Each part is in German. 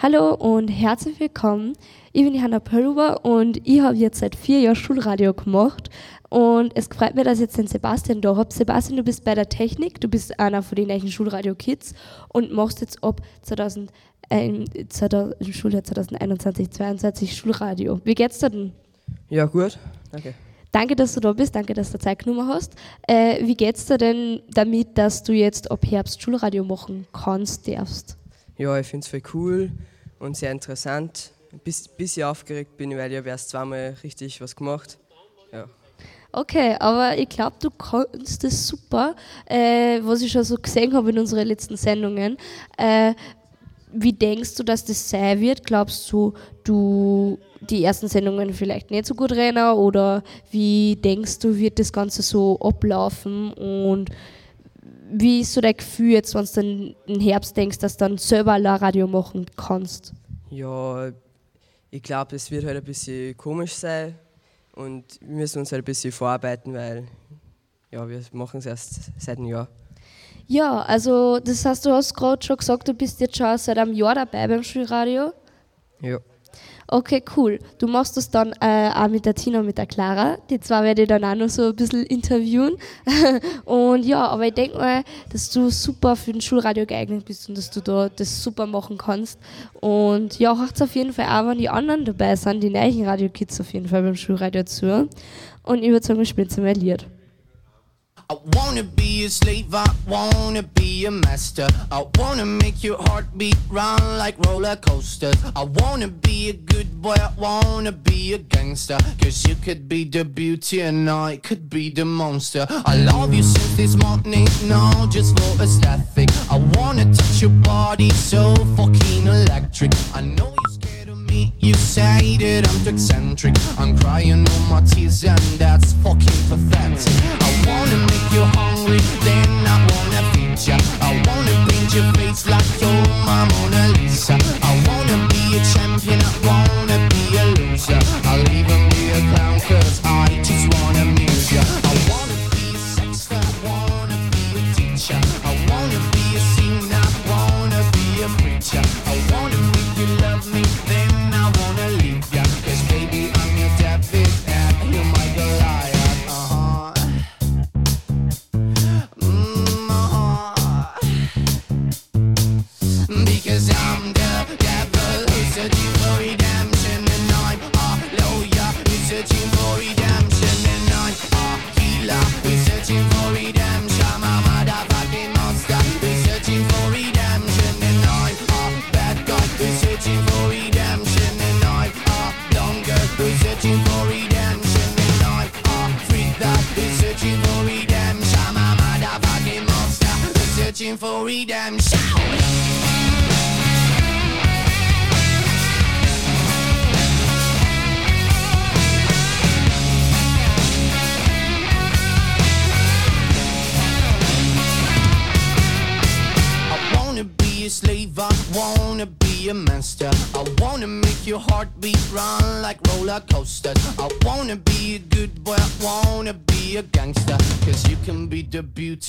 Hallo und herzlich willkommen. Ich bin die Hanna Pöllhuber und ich habe jetzt seit vier Jahren Schulradio gemacht. Und es freut mich, dass ich jetzt den Sebastian da habe. Sebastian, du bist bei der Technik, du bist einer von den neuen Schulradio-Kids und machst jetzt ab 2000, äh, 2000, Schuljahr 2021, 2022 Schulradio. Wie geht's dir denn? Ja, gut, danke. Danke, dass du da bist, danke, dass du Zeit genommen hast. Äh, wie geht's dir denn damit, dass du jetzt ab Herbst Schulradio machen kannst, darfst? Ja, ich finde es voll cool und sehr interessant. Ein bisschen aufgeregt bin ich, weil ich habe erst zweimal richtig was gemacht. Ja. Okay, aber ich glaube, du kannst das super, äh, was ich schon so gesehen habe in unseren letzten Sendungen. Äh, wie denkst du, dass das sein wird? Glaubst du, du die ersten Sendungen vielleicht nicht so gut rennen oder wie denkst du, wird das Ganze so ablaufen und wie ist so dein Gefühl jetzt, wenn du im Herbst denkst, dass du dann selber ein Radio machen kannst? Ja, ich glaube, es wird halt ein bisschen komisch sein und wir müssen uns halt ein bisschen vorarbeiten, weil ja, wir machen es erst seit einem Jahr. Ja, also das heißt, du hast gerade schon gesagt, du bist jetzt schon seit einem Jahr dabei beim Schulradio. Ja. Okay, cool. Du machst das dann äh, auch mit der Tina und mit der Clara. Die zwei werde ich dann auch noch so ein bisschen interviewen. und ja, aber ich denke mal, dass du super für den Schulradio geeignet bist und dass du da das super machen kannst. Und ja, hört auf jeden Fall auch, wenn die anderen dabei sind, die neuen Radio-Kids auf jeden Fall beim Schulradio zu. Und ich würde sagen, wir spielen ein Lied. I wanna be a slave, I wanna be a master. I wanna make your heartbeat run like roller coasters. I wanna be a good boy, I wanna be a gangster. Cause you could be the beauty and I could be the monster. I love you since this morning, no, just for aesthetic. I wanna touch your body so fucking electric. I know you say that I'm too eccentric. I'm crying all my tears and that's fucking pathetic. I wanna make you hungry, then I wanna feed ya. I wanna paint your face like you're my Mona Lisa. I wanna be a champion,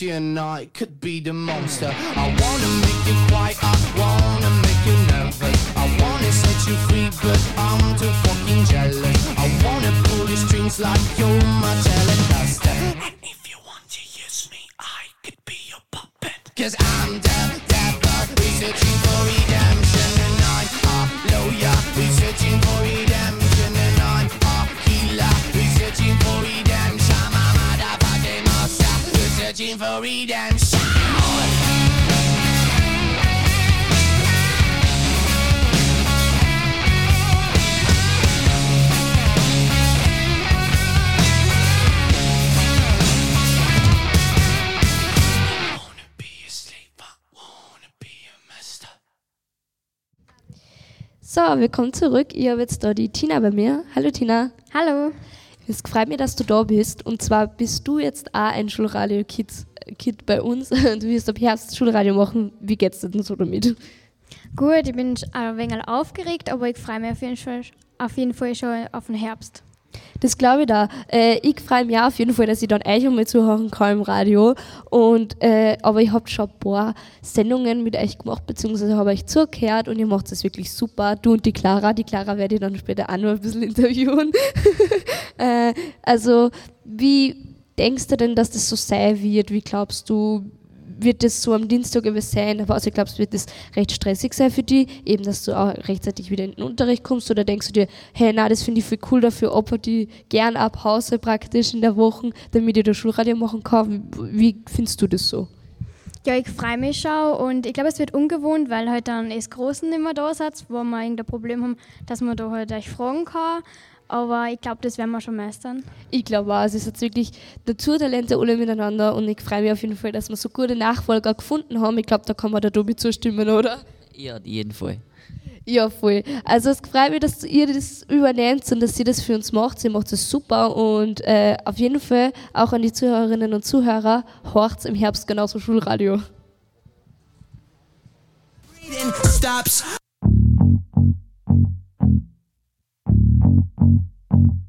I could be the monster. I wanna make you quiet, I wanna make you nervous. I wanna set you free, but I'm too fucking jealous. I wanna pull your strings like you're my telecaster. Willkommen zurück. Ich habe jetzt da die Tina bei mir. Hallo Tina. Hallo. Es freut mich, dass du da bist. Und zwar bist du jetzt auch ein Schulradio-Kid bei uns. Du wirst ab Herbst Schulradio machen. Wie geht's dir denn so damit? Gut, ich bin ein wenig aufgeregt, aber ich freue mich auf jeden, Fall, auf jeden Fall schon auf den Herbst. Das glaube ich da. Äh, ich freue mich auch auf jeden Fall, dass ich dann euch einmal zuhören kann im Radio. Und, äh, aber ich habe schon ein paar Sendungen mit euch gemacht, beziehungsweise habe euch zugehört und ihr macht das wirklich super. Du und die Clara. Die Clara werde ich dann später auch noch ein bisschen interviewen. äh, also, wie denkst du denn, dass das so sein wird? Wie glaubst du, wird das so am Dienstag sein, aber also ich glaube, es wird das recht stressig sein für dich, eben, dass du auch rechtzeitig wieder in den Unterricht kommst oder denkst du dir, hey, na, das finde ich viel cool, dafür opfer die gern ab Hause praktisch in der Woche, damit ich das Schulradio machen kann. Wie, findest du das so? Ja, ich freue mich schon und ich glaube, es wird ungewohnt, weil halt dann das Großen immer da wo wir irgendein Problem haben, dass man da halt euch fragen kann. Aber ich glaube, das werden wir schon meistern. Ich glaube auch. Es ist jetzt wirklich Naturtalente alle miteinander und ich freue mich auf jeden Fall, dass wir so gute Nachfolger gefunden haben. Ich glaube, da kann man der Tobi zustimmen, oder? Ja, auf jeden Fall. Ja, voll. Also es freut mich, dass ihr das übernehmt und dass ihr das für uns macht. Sie macht es super und äh, auf jeden Fall auch an die Zuhörerinnen und Zuhörer, horcht im Herbst genauso Schulradio. Stops.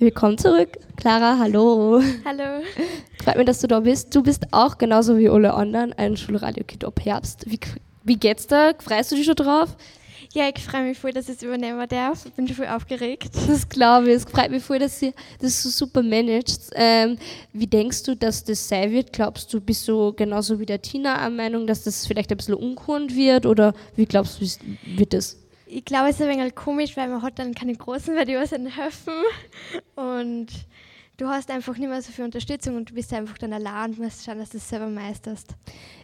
Willkommen zurück. Clara, hallo. Hallo. Freut mich, dass du da bist. Du bist auch genauso wie alle anderen ein Schulradio-Kid ab Herbst. Wie, wie geht's da? Freust du dich schon drauf? Ja, ich freue mich voll, dass ich es übernehmen darf. Ich bin schon voll aufgeregt. Das glaube ich. Es freut mich voll, dass ihr das so super managt. Ähm, wie denkst du, dass das sein wird? Glaubst du, bist du genauso wie der Tina an Meinung, dass das vielleicht ein bisschen ungewohnt wird? Oder wie glaubst du, wird das? Ich glaube, es ist ein wenig komisch, weil man hat dann keine großen Videos in Höfen. Und du hast einfach nicht mehr so viel Unterstützung und du bist einfach dann allein und musst schauen, dass du es selber meisterst.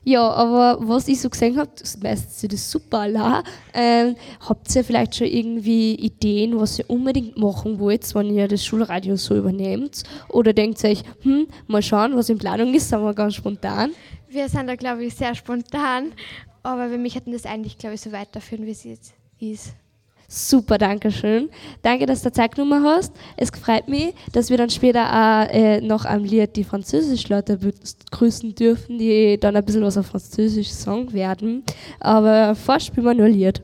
Ja, aber was ich so gesehen habe, meistens das super allein. Ähm, habt ihr vielleicht schon irgendwie Ideen, was ihr unbedingt machen wollt, wenn ihr das Schulradio so übernehmt? Oder denkt ihr euch, hm, mal schauen, was in Planung ist, sind wir ganz spontan? Wir sind da, glaube ich, sehr spontan, aber wir möchten das eigentlich, glaube ich, so weiterführen, wie es jetzt ist. Super, danke schön. Danke, dass du Zeit genommen hast. Es freut mich, dass wir dann später auch äh, noch am Lied die Französisch-Leute grüßen dürfen, die dann ein bisschen was auf Französisch sagen werden. Aber vorher spielen wir nur Lied.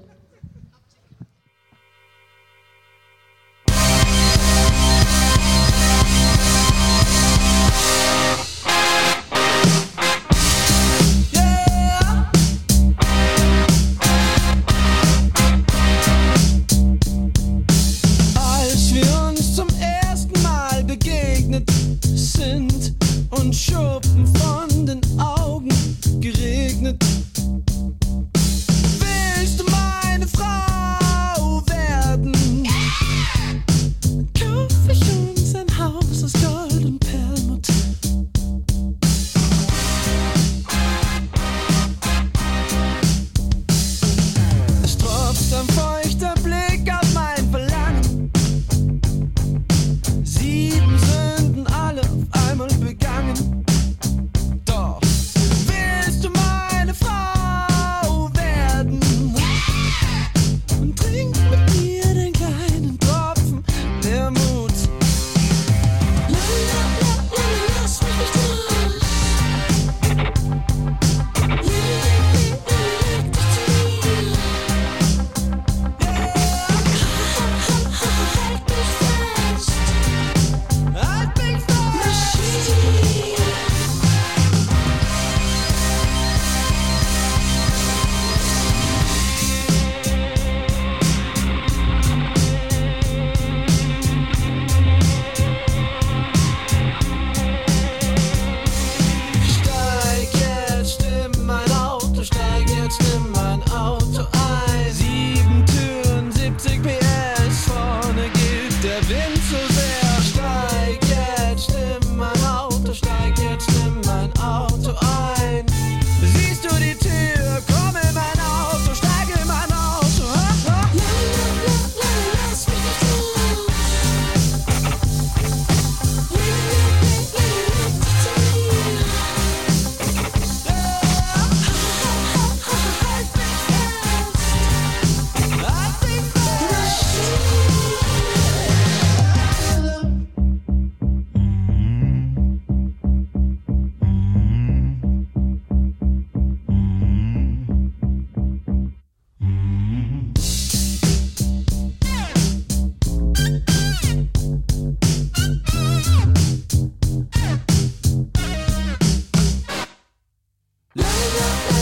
Thank you.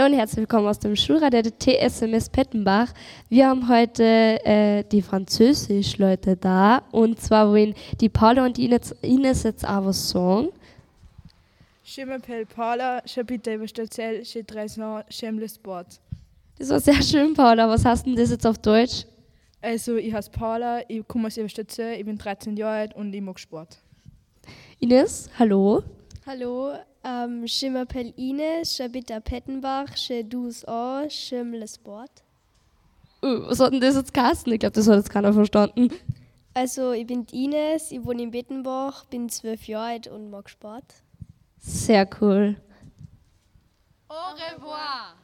Hallo und herzlich willkommen aus dem Schulrat der TSMS Pettenbach. Wir haben heute äh, die Französisch-Leute da und zwar wollen die Paula und die Ines, Ines jetzt auch was sagen. Je m'appelle Paula, j'habite Überstadtzell, j'ai 13 ans, j'aime le sport. Das war sehr schön, Paula. Was hast du denn das jetzt auf Deutsch? Also, ich heiße Paula, ich komme aus Überstadtzell, ich bin 13 Jahre alt und ich mag Sport. Ines, hallo. Hallo, um, je m'appelle Ines, j'habite à Pettenbach, j'ai 12 ans, j'aime le sport. Uh, was hat denn das jetzt geheißen? Ich glaube, das hat jetzt keiner verstanden. Also, ich bin Ines, ich wohne in Pettenbach, bin 12 Jahre alt und mag Sport. Sehr cool. Au revoir.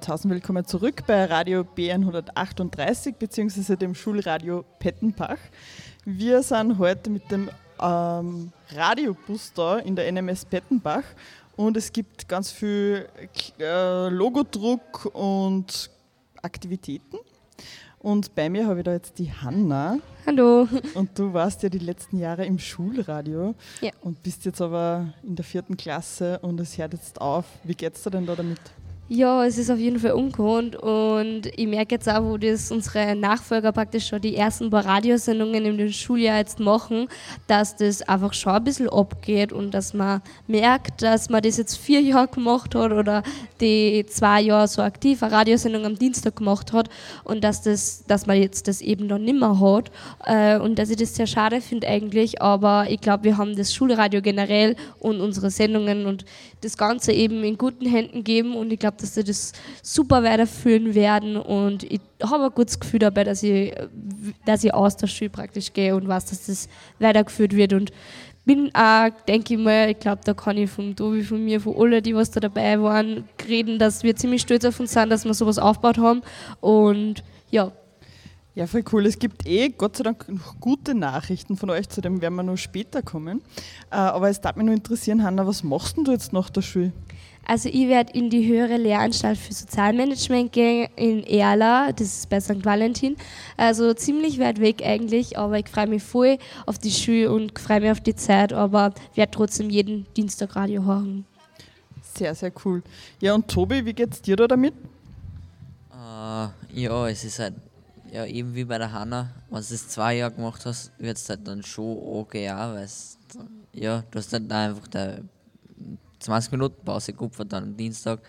Tausend willkommen zurück bei Radio B138 bzw. dem Schulradio Pettenbach. Wir sind heute mit dem ähm, Radiobus da in der NMS Pettenbach und es gibt ganz viel äh, Logodruck und Aktivitäten. Und bei mir habe ich da jetzt die Hanna. Hallo. Und du warst ja die letzten Jahre im Schulradio Ja. und bist jetzt aber in der vierten Klasse und es hört jetzt auf. Wie geht's dir denn da damit? Ja, es ist auf jeden Fall ungewohnt und ich merke jetzt auch, wo das unsere Nachfolger praktisch schon die ersten paar Radiosendungen dem Schuljahr jetzt machen, dass das einfach schon ein bisschen abgeht und dass man merkt, dass man das jetzt vier Jahre gemacht hat oder die zwei Jahre so aktiv eine Radiosendung am Dienstag gemacht hat und dass, das, dass man jetzt das eben noch nimmer hat äh, und dass ich das sehr schade finde eigentlich, aber ich glaube, wir haben das Schulradio generell und unsere Sendungen und das Ganze eben in guten Händen gegeben und ich glaube, dass sie das super weiterführen werden und ich habe ein gutes Gefühl dabei, dass ich, dass ich aus der Schule praktisch gehe und weiß, dass das weitergeführt wird und bin auch, denke ich mal, ich glaube, da kann ich vom Tobi, von mir, von alle, die was da dabei waren, reden, dass wir ziemlich stolz auf uns sind, dass wir sowas aufgebaut haben und ja, Ja, voll cool. Es gibt eh Gott sei Dank noch gute Nachrichten von euch, zu dem werden wir noch später kommen. Äh, aber es darf mich nur interessieren, Hanna, was machst denn du jetzt nach der Schule? Also ich werde in die höhere Lehranstalt für Sozialmanagement gehen in Erla, das ist bei St. Valentin. Also ziemlich weit weg eigentlich, aber ich freue mich voll auf die Schule und freue mich auf die Zeit, aber werde trotzdem jeden Dienstag Radio hören. Sehr, sehr cool. Ja, und Tobi, wie geht's dir da damit? Äh, ja, es ist halt, ja, eben wie bei der Hanna, wenn du es zwei Jahre gemacht hast, wird es halt dann schon okay, auch, weil ja, du hast halt einfach da 20 Minuten Pause geopfert dann am Dienstag,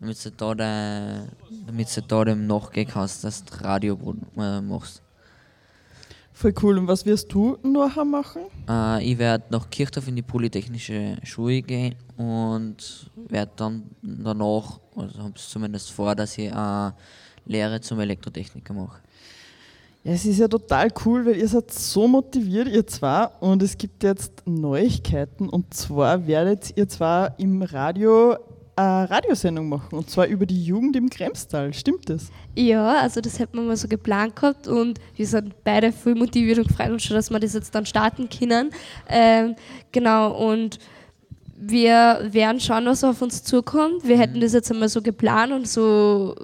damit du da, de, damit du da dem nachgehen kannst, dass du Radio äh, machst. Voll cool. Und was wirst du nachher machen? Äh, ich werde nach Kirchdorf in die Polytechnische Schule gehen und werde dann danach, also habe es zumindest vor, dass ich eine Lehre zum Elektrotechniker mache. Ja, es ist ja total cool, weil ihr seid so motiviert, ihr zwei. Und es gibt jetzt Neuigkeiten. Und zwar werdet ihr zwar im Radio eine Radiosendung machen. Und zwar über die Jugend im Kremstal. Stimmt das? Ja, also das hätten wir mal so geplant gehabt und wir sind beide voll motiviert und freuen uns schon, dass wir das jetzt dann starten können. Ähm, genau, und wir werden schauen, was auf uns zukommt. Wir hätten das jetzt einmal so geplant und so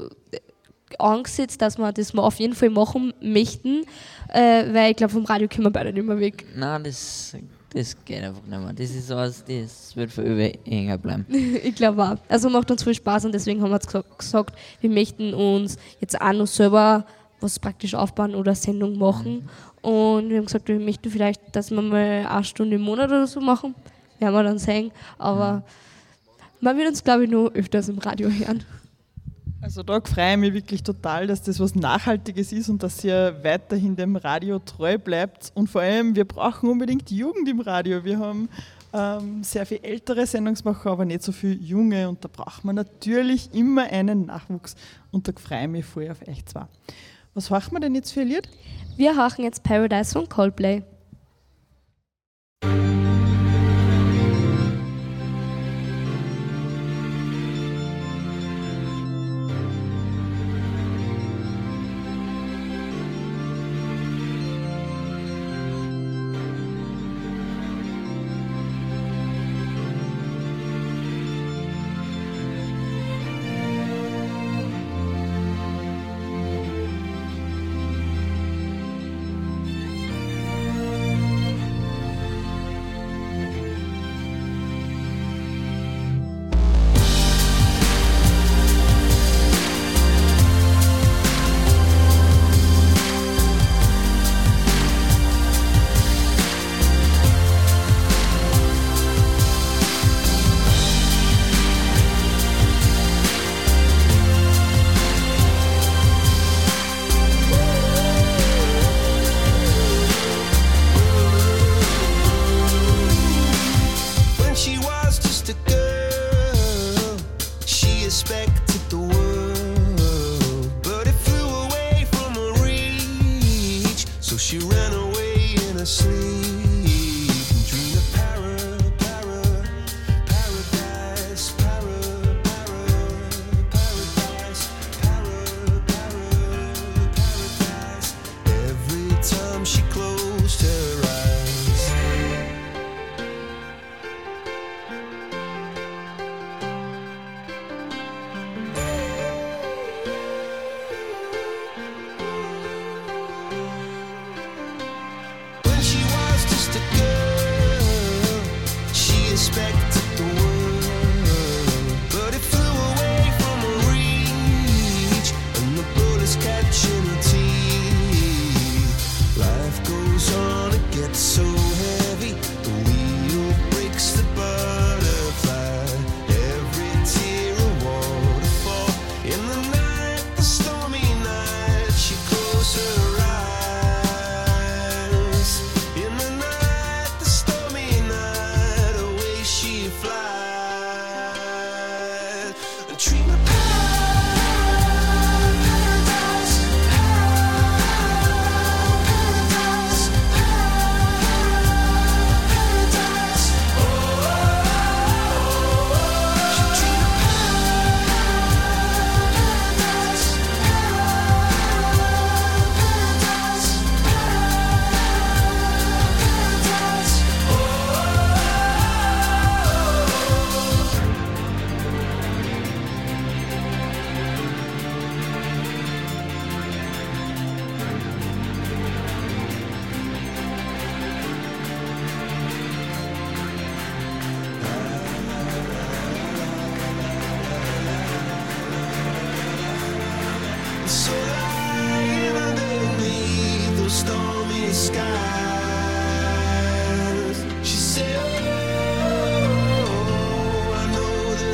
angesetzt, dass wir das mal auf jeden Fall machen möchten, äh, weil ich glaube, vom Radio können wir beide nicht mehr weg. Nein, das, das geht einfach nicht mehr. Das ist was, das wird für über hängen bleiben. ich glaube auch. Also macht uns viel Spaß und deswegen haben wir jetzt gesa- gesagt, wir möchten uns jetzt auch noch selber was praktisch aufbauen oder Sendung machen. Und wir haben gesagt, wir möchten vielleicht, dass wir mal eine Stunde im Monat oder so machen. Werden wir dann sehen. Aber man wird uns, glaube ich, noch öfters im Radio hören. Also da freue ich mich wirklich total, dass das was Nachhaltiges ist und dass ihr weiterhin dem Radio treu bleibt. Und vor allem, wir brauchen unbedingt Jugend im Radio. Wir haben ähm, sehr viel ältere Sendungsmacher, aber nicht so viel junge. Und da braucht man natürlich immer einen Nachwuchs. Und da freue ich mich voll auf euch zwei. Was machen wir denn jetzt für ein Lied? Wir hören jetzt Paradise von Coldplay.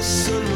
So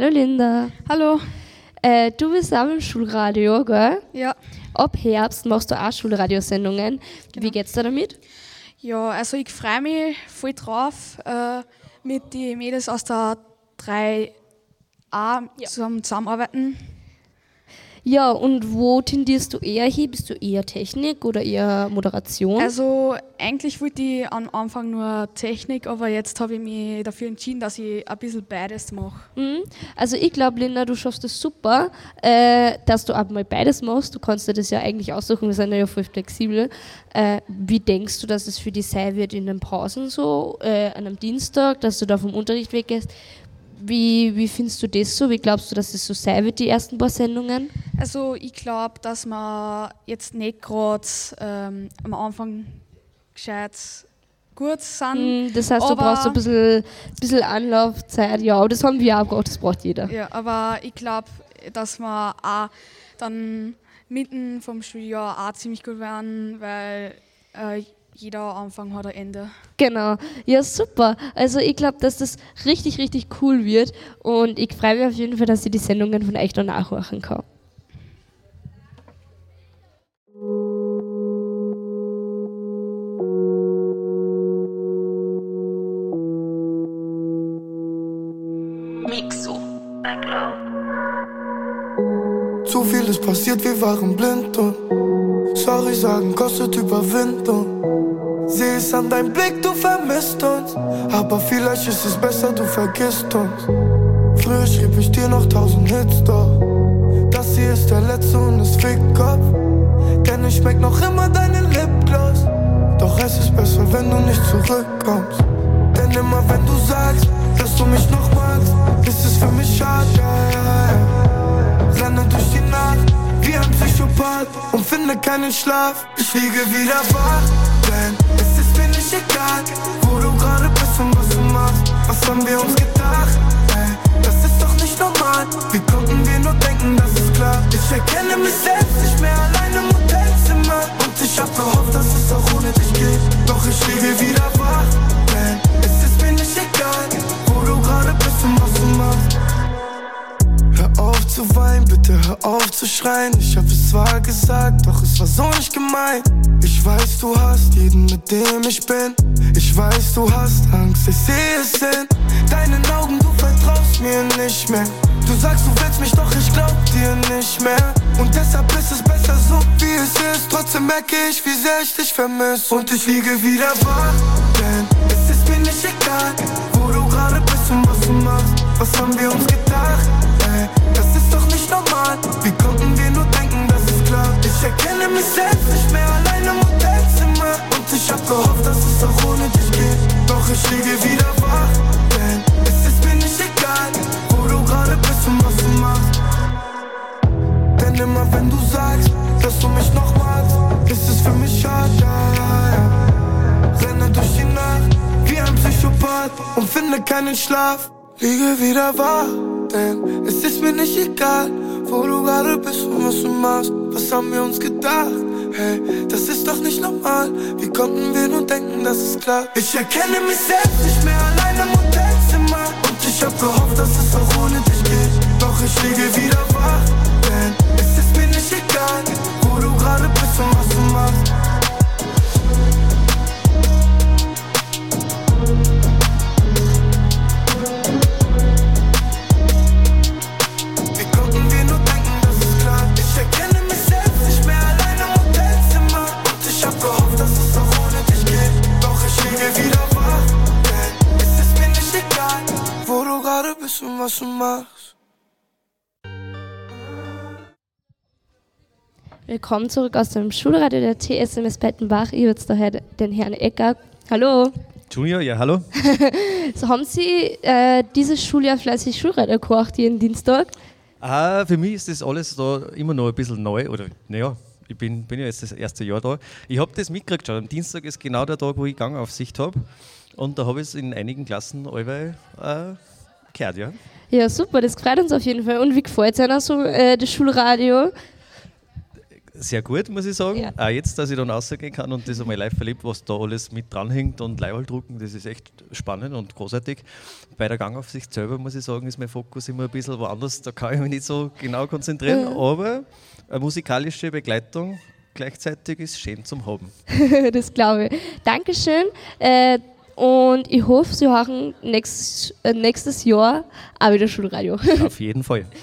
Hallo Linda. Hallo. Äh, du bist auch im Schulradio, gell? Ja. Ab Herbst machst du auch Schulradiosendungen. Wie geht's dir damit? Ja, also ich freue mich voll drauf, äh, mit den Mädels aus der 3a zusammen zusammenarbeiten. Ja, und wo tendierst du eher hin? Bist du eher Technik oder eher Moderation? Also eigentlich wollte ich am Anfang nur Technik, aber jetzt habe ich mich dafür entschieden, dass ich ein bisschen beides mache. Mhm. Also ich glaube, Linda, du schaffst es super, äh, dass du auch mal beides machst. Du kannst dir das ja eigentlich aussuchen, wir sind ja voll flexibel. Äh, wie denkst du, dass es für dich sein wird in den Pausen so, äh, an einem Dienstag, dass du da vom Unterricht weggehst? Wie, wie findest du das so? Wie glaubst du, dass es so sein wird, die ersten paar Sendungen? Also ich glaube, dass wir jetzt nicht gerade ähm, am Anfang gescheit gut sind. Mhm, das heißt, du brauchst ein bisschen, bisschen Anlaufzeit. Ja, aber das haben wir auch gebraucht, das braucht jeder. Ja, aber ich glaube, dass wir auch dann mitten vom Schuljahr auch ziemlich gut werden, weil äh, jeder Anfang hat ein Ende. Genau, ja super. Also ich glaube, dass das richtig, richtig cool wird und ich freue mich auf jeden Fall, dass ich die Sendungen von euch dann nachmachen kann. Mixo. Zu viel ist passiert, wir waren blind und sorry sagen kostet Überwindung. Seh es an deinem Blick, du vermisst uns. Aber vielleicht ist es besser, du vergisst uns. Früher schrieb ich dir noch tausend Hits, doch das hier ist der letzte und es fickt Kopf. Denn ich schmeck noch immer deinen Lipgloss. Doch es ist besser, wenn du nicht zurückkommst. Denn immer wenn du sagst, dass du mich noch magst, ist es für mich schade. Renne durch die Nacht wie ein Psychopath und finde keinen Schlaf. Ich liege wieder wach, denn es ist mir nicht egal, wo du gerade bist und was du machst. Was haben wir uns gedacht? Ey, das ist doch nicht normal. Wie konnten wir nur denken, das ist klar? Ich erkenne mich selbst nicht mehr allein im Hotelzimmer. Und ich hab gehofft, dass es auch ohne dich geht. Doch ich liege wieder wach, denn es ist mir nicht egal, wo du gerade bist und was du machst. Hör auf zu weinen, bitte hör auf zu schreien. Ich hab es zwar gesagt, doch es war so nicht gemeint. Ich weiß, du hast jeden, mit dem ich bin. Ich weiß, du hast Angst, ich sehe es in deinen Augen, du vertraust mir nicht mehr. Du sagst, du willst mich, doch ich glaub dir nicht mehr. Und deshalb ist es besser so, wie es ist. Trotzdem merke ich, wie sehr ich dich vermisse. Und ich liege wieder wach, denn es ist mir nicht egal, wo du gerade bist und was du machst. Was haben wir uns gedacht? Ey, das ist doch nicht normal. Wie konnten wir nur denken, das ist klar? Ich erkenne mich selbst nicht mehr ich liege wieder wach, denn es ist mir nicht egal, wo du gerade bist und was du machst. Denn immer wenn du sagst, dass du mich noch magst, ist es für mich schade. Ja, ja. Renne durch die Nacht wie ein Psychopath und finde keinen Schlaf. Liege wieder wach, denn es ist mir nicht egal, wo du gerade bist und was du machst. Was haben wir uns gedacht? Hey, das ist doch nicht normal. Wie konnten wir nur denken, das ist klar? Ich erkenne mich selbst nicht mehr allein im Hotelzimmer. Und ich hab gehofft, dass es auch ohne dich geht. Doch ich liege wieder wach, denn es ist mir nicht egal, wo du gerade bist und was du machst. Willkommen zurück aus dem Schulradio der TSMS Pettenbach. Ich jetzt daher den Herrn Ecker. Hallo. Junior, ja, hallo. So haben Sie äh, dieses Schuljahr fleißig Schulradio gekocht, jeden Dienstag? Ah, für mich ist das alles da immer noch ein bisschen neu. Oder, naja, ich bin, bin ja jetzt das erste Jahr da. Ich habe das mitgekriegt schon. Am Dienstag ist genau der Tag, wo ich Gangaufsicht habe. Und da habe ich es in einigen Klassen allweil äh, gehört, ja. Ja, super, das freut uns auf jeden Fall. Und wie gefällt es Ihnen so äh, das Schulradio? Sehr gut, muss ich sagen. Auch jetzt, dass ich dann rausgehen kann und das einmal live erlebt, was da alles mit dranhängt und Leihwahl drucken, das ist echt spannend und großartig. Bei der Gangaufsicht selber, muss ich sagen, ist mein Fokus immer ein bisschen woanders. Da kann ich mich nicht so genau konzentrieren, Mhm. aber eine musikalische Begleitung gleichzeitig ist schön zum Haben. das glaube ich. Dankeschön. Äh, und ich hoffe, Sie hören nächstes, äh, nächstes Jahr auch wieder Schulradio. Auf jeden Fall.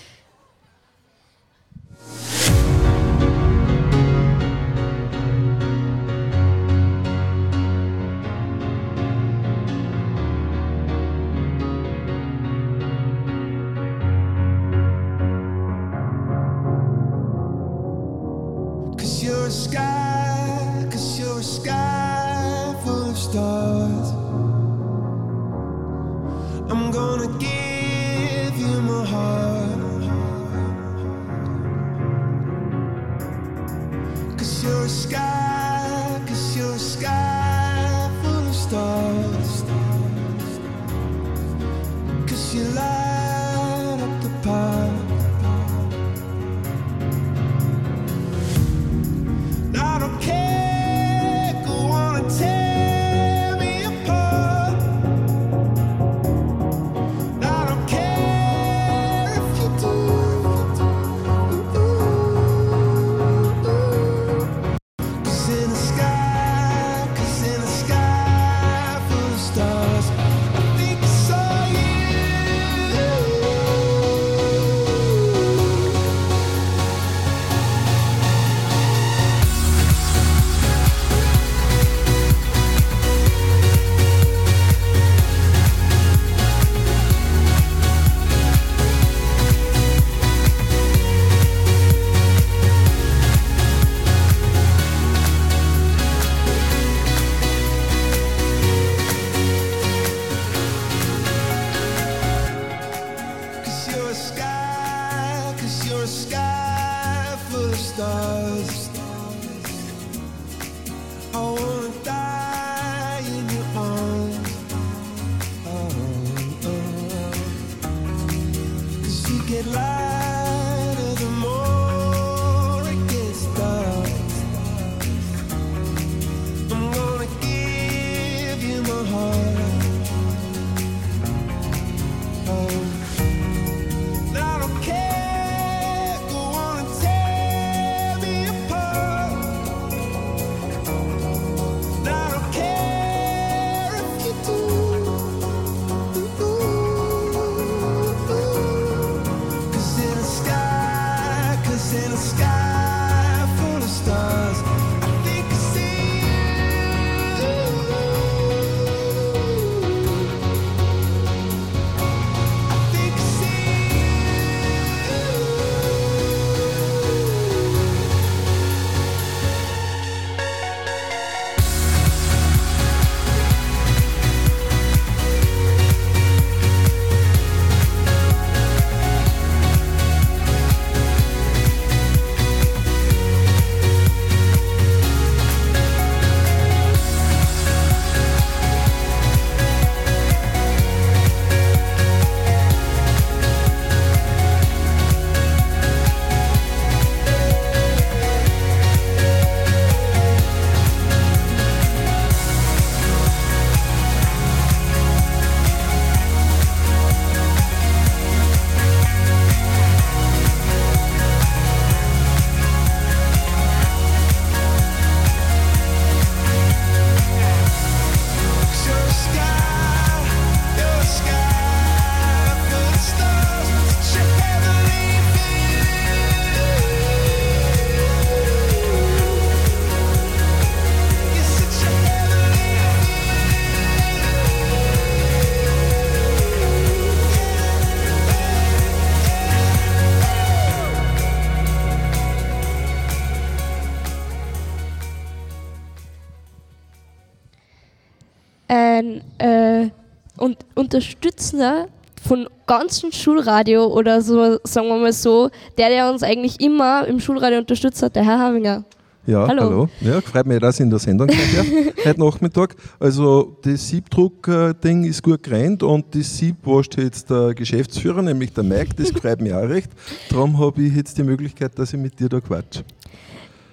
und Unterstützender von ganzen Schulradio oder so, sagen wir mal so, der, der uns eigentlich immer im Schulradio unterstützt hat, der Herr Havinger. Ja, Hallo. hallo. Ja, freut mich, dass ich in der Sendung seid ja, heute Nachmittag. Also das Siebdruck-Ding ist gut gerannt und das Sieb wascht jetzt der Geschäftsführer, nämlich der Mike, das freut mich auch recht. Darum habe ich jetzt die Möglichkeit, dass ich mit dir da quatsch.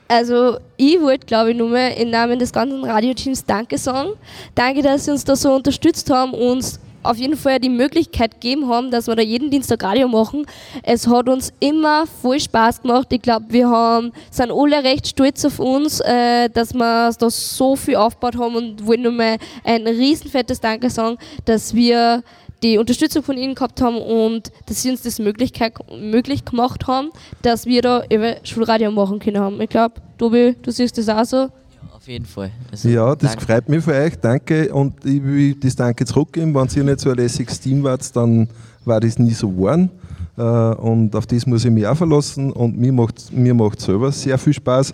Also ich wollte, glaube ich, nur mal im Namen des ganzen Radioteams Danke sagen. Danke, dass Sie uns da so unterstützt haben und uns auf jeden Fall die Möglichkeit gegeben haben, dass wir da jeden Dienstag Radio machen. Es hat uns immer voll Spaß gemacht. Ich glaube, wir haben, sind alle recht stolz auf uns, äh, dass wir da so viel aufgebaut haben und wollen nur mal ein riesenfettes Danke sagen, dass wir die Unterstützung von Ihnen gehabt haben und dass Sie uns das Möglichkeit, möglich gemacht haben, dass wir da über Schulradio machen können. Ich glaube, Tobi, du siehst das auch so. Auf jeden Fall. Also, Ja, das danke. freut mich für euch, danke. Und ich will das Danke zurückgeben. Wenn ihr nicht so ein lässiges Team wart, dann war das nie so geworden. Äh, Und auf das muss ich mich auch verlassen. Und mir macht mir macht selber sehr viel Spaß.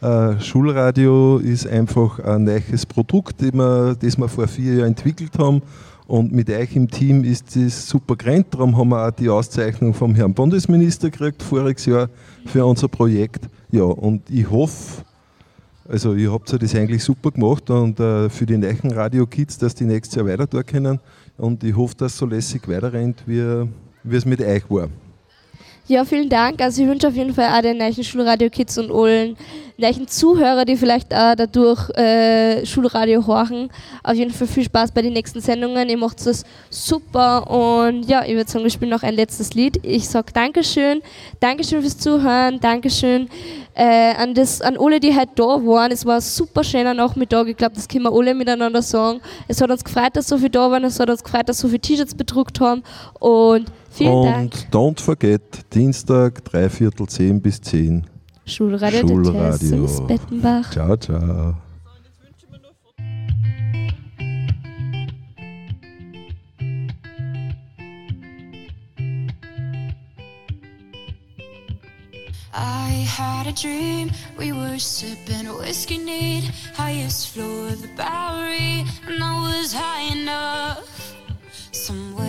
Äh, Schulradio ist einfach ein neues Produkt, das wir, das wir vor vier Jahren entwickelt haben. Und mit euch im Team ist das super gerannt. Darum haben wir auch die Auszeichnung vom Herrn Bundesminister gekriegt, voriges Jahr, für unser Projekt. Ja, und ich hoffe, also ihr habt das eigentlich super gemacht und äh, für die neuen Radio-Kids, dass die nächstes Jahr weiter tun können. Und ich hoffe, dass es so lässig weiterrennt, wie, wie es mit euch war. Ja, vielen Dank. Also ich wünsche auf jeden Fall auch den neuen Schulradio-Kids und allen neuen Zuhörer, die vielleicht auch dadurch äh, Schulradio horchen, auf jeden Fall viel Spaß bei den nächsten Sendungen. Ihr macht es super und ja, ich würde sagen, wir spielen noch ein letztes Lied. Ich sage Dankeschön, Dankeschön fürs Zuhören, Dankeschön äh, an, das, an alle, die heute da waren. Es war ein super schöner Nachmittag. Ich glaube, das können wir alle miteinander sagen. Es hat uns gefreut, dass so viele da waren. Es hat uns gefreut, dass so viele T-Shirts bedruckt haben und vielen und Dank. don't forget, Dienstag, dreiviertel zehn bis zehn. Schulradio, der Schulradio. TSS Bettenbach. Ciao, ciao. I had a dream, we were sipping whiskey neat, highest floor of the Bowery, and I was high enough. Somewhere